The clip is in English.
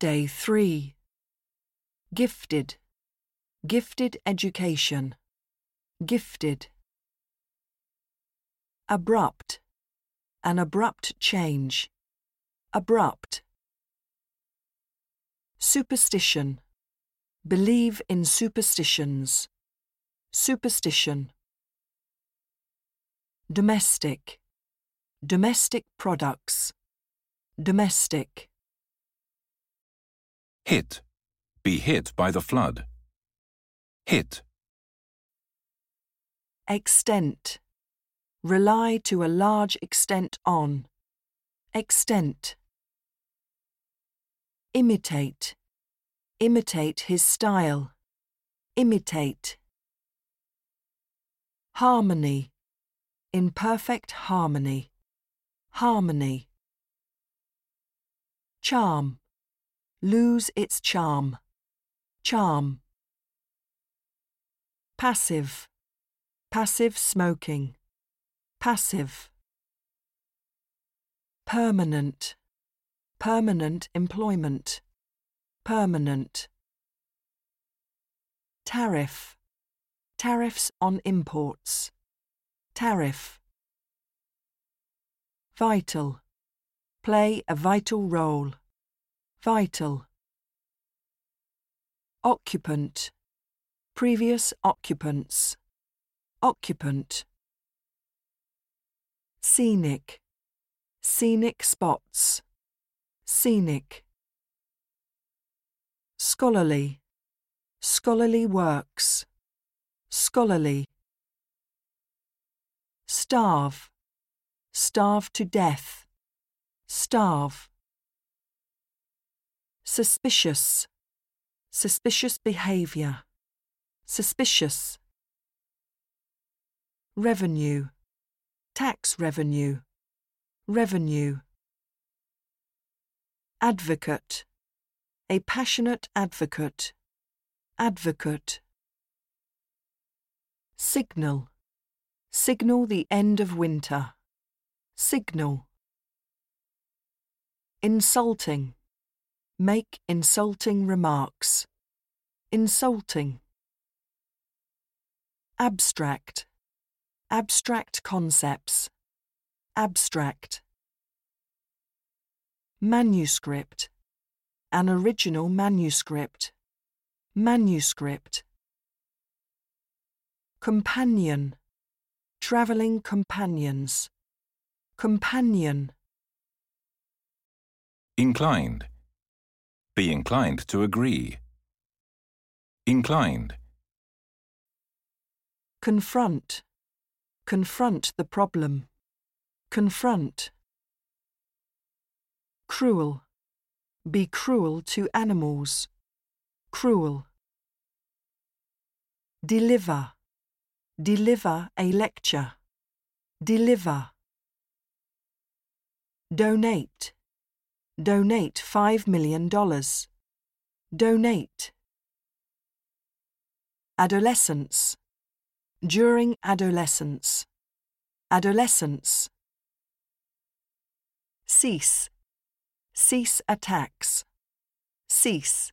Day 3. Gifted. Gifted education. Gifted. Abrupt. An abrupt change. Abrupt. Superstition. Believe in superstitions. Superstition. Domestic. Domestic products. Domestic. Hit. Be hit by the flood. Hit. Extent. Rely to a large extent on. Extent. Imitate. Imitate his style. Imitate. Harmony. In perfect harmony. Harmony. Charm. Lose its charm. Charm. Passive. Passive smoking. Passive. Permanent. Permanent employment. Permanent. Tariff. Tariffs on imports. Tariff. Vital. Play a vital role. Vital. Occupant. Previous occupants. Occupant. Scenic. Scenic spots. Scenic. Scholarly. Scholarly works. Scholarly. Starve. Starve to death. Starve. Suspicious. Suspicious behaviour. Suspicious. Revenue. Tax revenue. Revenue. Advocate. A passionate advocate. Advocate. Signal. Signal the end of winter. Signal. Insulting. Make insulting remarks. Insulting. Abstract. Abstract concepts. Abstract. Manuscript. An original manuscript. Manuscript. Companion. Travelling companions. Companion. Inclined. Be inclined to agree. Inclined. Confront. Confront the problem. Confront. Cruel. Be cruel to animals. Cruel. Deliver. Deliver a lecture. Deliver. Donate. Donate $5 million. Donate. Adolescence. During adolescence. Adolescence. Cease. Cease attacks. Cease.